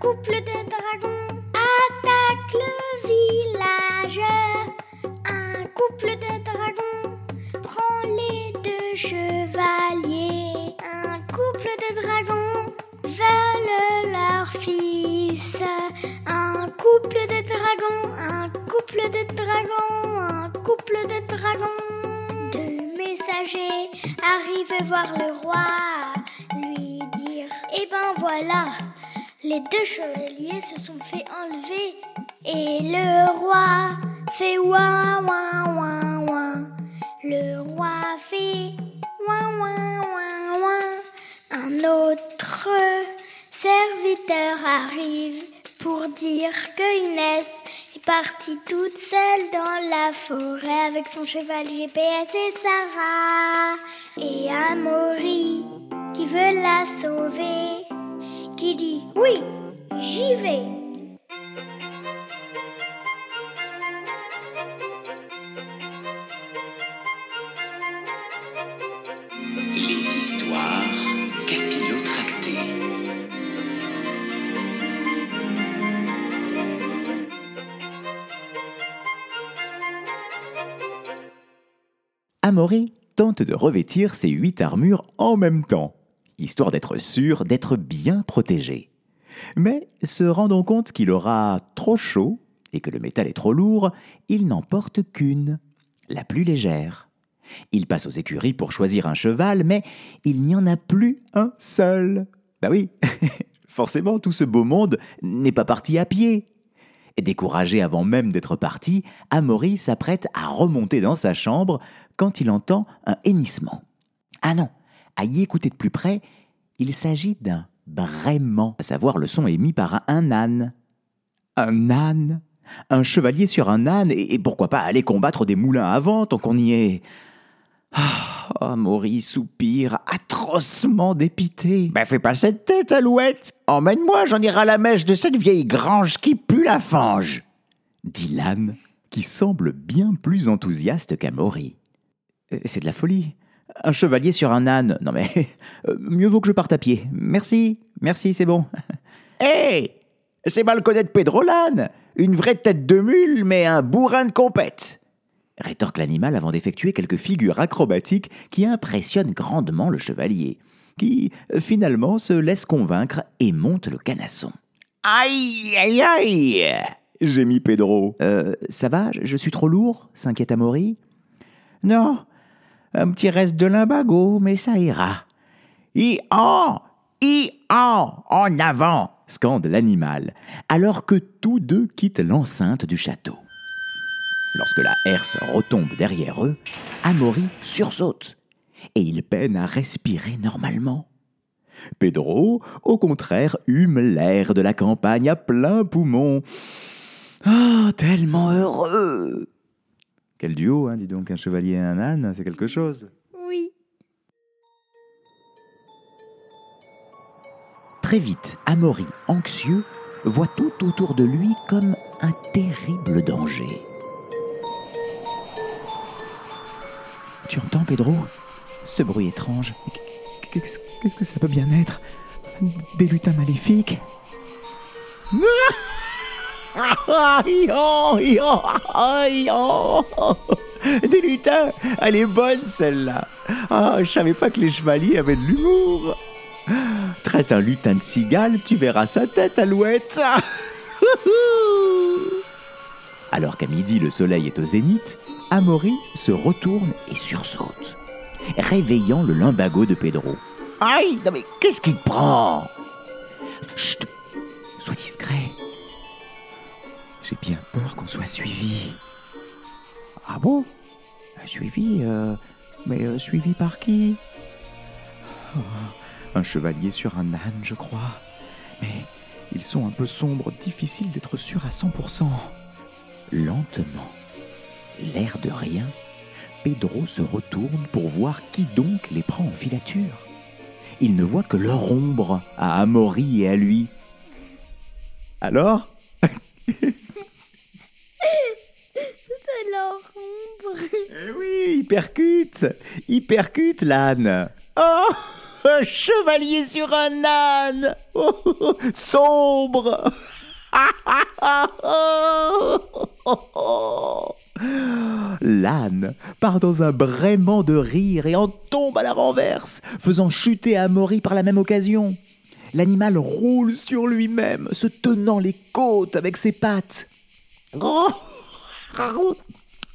couple de dragons attaque le village. Un couple de dragons prend les deux chevaliers. Un couple de dragons veulent leur fils. Un couple de dragons, un couple de dragons, un couple de dragons. Deux messagers arrivent voir le roi, lui dire Eh ben voilà, les deux chevaliers se sont fait enlever. Et le roi fait ouin ouin ouin ouin. Le roi fait ouin ouin ouin ouin. Un autre serviteur arrive pour dire que Inès est partie toute seule dans la forêt avec son chevalier PS et Sarah. Et Amaury qui veut la sauver, qui dit oui, j'y vais. Les histoires capillotractées. Amaury tente de revêtir ses huit armures en même temps, histoire d'être sûr d'être bien protégé. Mais se rendant compte qu'il aura trop chaud et que le métal est trop lourd, il n'en porte qu'une, la plus légère. Il passe aux écuries pour choisir un cheval, mais il n'y en a plus un seul. Bah oui, forcément, tout ce beau monde n'est pas parti à pied. Découragé avant même d'être parti, Amaury s'apprête à remonter dans sa chambre quand il entend un hennissement. Ah non, à y écouter de plus près, il s'agit d'un braiement, à savoir le son émis par un âne. Un âne? Un chevalier sur un âne, et et pourquoi pas aller combattre des moulins à vent tant qu'on y est? Ah, Amaury soupire, atrocement dépité. Ben fais pas cette tête, Alouette. Emmène-moi, j'en irai à la mèche de cette vieille grange qui pue la fange. dit l'âne, qui semble bien plus enthousiaste qu'Amaury. Euh, C'est de la folie. Un chevalier sur un âne. Non mais, euh, mieux vaut que je parte à pied. Merci, merci, c'est bon. Hé C'est mal connaître Pedro l'âne. Une vraie tête de mule, mais un bourrin de compète. rétorque l'animal avant d'effectuer quelques figures acrobatiques qui impressionnent grandement le chevalier, qui euh, finalement se laisse convaincre et monte le canasson. Aïe, aïe, aïe Gémit Pedro. Euh, ça va? Je suis trop lourd? s'inquiète Amaury. Non, un petit reste de limbago, mais ça ira. I en I en En avant scande l'animal, alors que tous deux quittent l'enceinte du château. Lorsque la herse retombe derrière eux, Amaury sursaute et il peine à respirer normalement. Pedro, au contraire, hume l'air de la campagne à plein poumon. Ah, tellement heureux Quel duo, hein, dis donc, un chevalier et un âne, c'est quelque chose. Oui. Très vite, Amaury, anxieux, voit tout autour de lui comme un terrible danger. Tu entends, Pedro? Ce bruit étrange. Qu'est-ce qu'est-ce que ça peut bien être? Des lutins maléfiques? Des lutins Elle est bonne, celle-là Ah, je savais pas que les chevaliers avaient de l'humour Traite un lutin de cigale, tu verras sa tête, Alouette. Alors qu'à midi le soleil est au zénith, Amaury se retourne et sursaute, réveillant le lumbago de Pedro. Aïe, non mais qu'est-ce qui te prend bien peur qu'on soit suivi. Ah bon? Suivi euh, Mais euh, suivi par qui? Oh, Un chevalier sur un âne, je crois. Mais ils sont un peu sombres, difficile d'être sûr à 100%. Lentement, l'air de rien, Pedro se retourne pour voir qui donc les prend en filature. Il ne voit que leur ombre à Amaury et à lui. Alors C'est leur ombre. Eh oui, il percute Il percute, l'âne Oh Un chevalier sur un âne Sombre L'âne part dans un braiement de rire et en tombe à la renverse, faisant chuter Amaury par la même occasion. L'animal roule sur lui-même, se tenant les côtes avec ses pattes.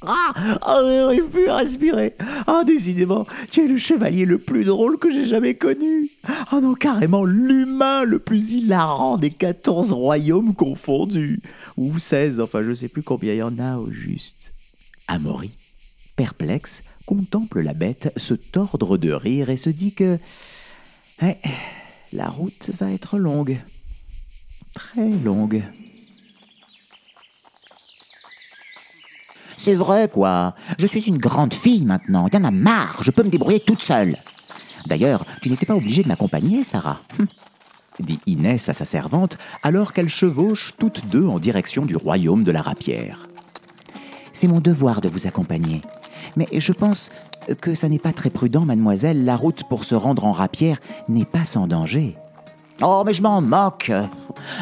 Ah, oh, j'arrive plus respirer. Ah, décidément, tu es le chevalier le plus drôle que j'ai jamais connu. Ah non, carrément l'humain le plus hilarant des 14 royaumes confondus. Ou 16, enfin je sais plus combien il y en a au juste. Amaury, perplexe, contemple la bête se tordre de rire et se dit que... Ouais, la route va être longue. Très longue. C'est vrai, quoi. Je suis une grande fille maintenant. Il y en a marre. Je peux me débrouiller toute seule. D'ailleurs, tu n'étais pas obligée de m'accompagner, Sarah. Hum. dit Inès à sa servante, alors qu'elles chevauchent toutes deux en direction du royaume de la rapière. C'est mon devoir de vous accompagner. Mais je pense que ça n'est pas très prudent, mademoiselle. La route pour se rendre en rapière n'est pas sans danger. Oh, mais je m'en moque.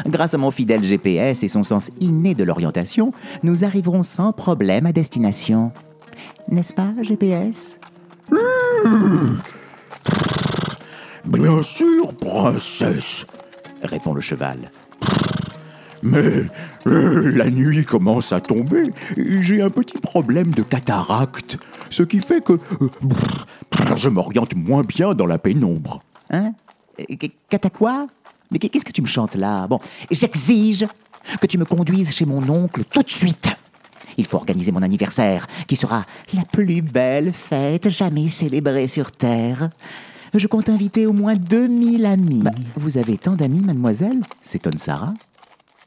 Grâce à mon fidèle GPS et son sens inné de l'orientation, nous arriverons sans problème à destination. N'est-ce pas, GPS Bien sûr, princesse, répond le cheval. Mais euh, la nuit commence à tomber. J'ai un petit problème de cataracte, ce qui fait que euh, je m'oriente moins bien dans la pénombre. Hein? Mais qu'est-ce que tu me chantes là? Bon, j'exige que tu me conduises chez mon oncle tout de suite. Il faut organiser mon anniversaire, qui sera la plus belle fête jamais célébrée sur Terre. Je compte inviter au moins 2000 amis. Bah, vous avez tant d'amis, mademoiselle? S'étonne Sarah.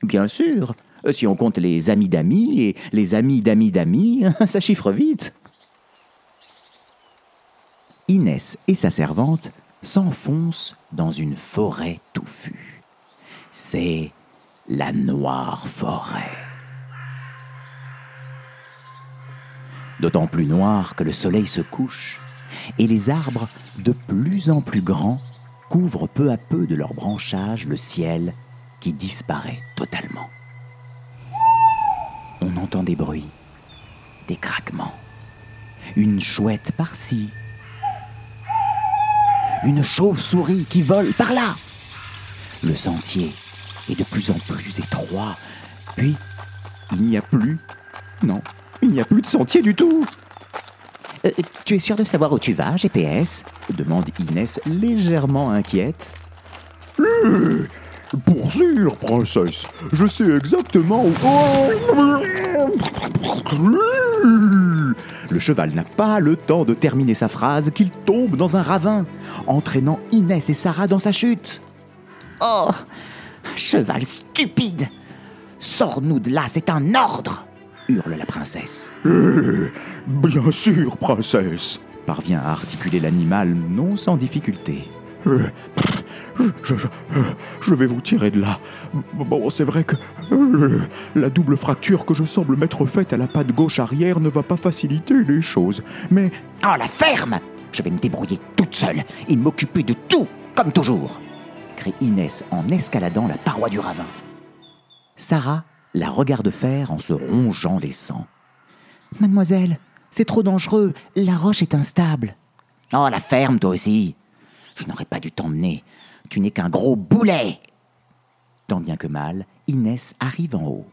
Bien sûr. Euh, si on compte les amis d'amis et les amis d'amis d'amis, ça chiffre vite. Inès et sa servante s'enfoncent dans une forêt touffue. C'est la noire forêt. D'autant plus noire que le soleil se couche et les arbres, de plus en plus grands, couvrent peu à peu de leurs branchages le ciel qui disparaît totalement. On entend des bruits, des craquements, une chouette par-ci, une chauve-souris qui vole par là. Le sentier est de plus en plus étroit, puis il n'y a plus, non, il n'y a plus de sentier du tout. Euh, tu es sûr de savoir où tu vas, GPS demande Inès légèrement inquiète. Euh, pour sûr, princesse. Je sais exactement où. Le cheval n'a pas le temps de terminer sa phrase qu'il tombe dans un ravin, entraînant Inès et Sarah dans sa chute. Oh Cheval stupide Sors-nous de là, c'est un ordre hurle la princesse. Euh, bien sûr, princesse parvient à articuler l'animal non sans difficulté. Euh, je, vais vous tirer de là. Bon, c'est vrai que euh, la double fracture que je semble m'être faite à la patte gauche arrière ne va pas faciliter les choses. Mais... Oh, la ferme Je vais me débrouiller toute seule et m'occuper de tout, comme toujours crie Inès en escaladant la paroi du ravin. Sarah la regarde faire en se rongeant les sangs. Mademoiselle, c'est trop dangereux, la roche est instable. Oh, la ferme, toi aussi Je n'aurais pas dû t'emmener. Tu n'es qu'un gros boulet Tant bien que mal, Inès arrive en haut.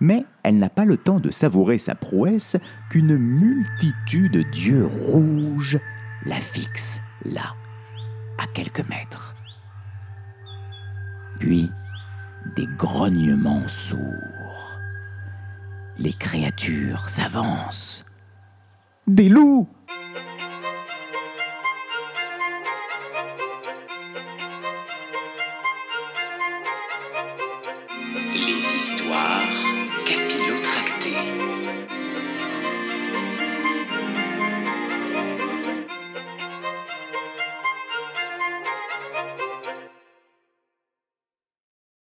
Mais elle n'a pas le temps de savourer sa prouesse qu'une multitude d'yeux rouges la fixent là, à quelques mètres. Puis, des grognements sourds. Les créatures s'avancent. Des loups Les histoires capitales.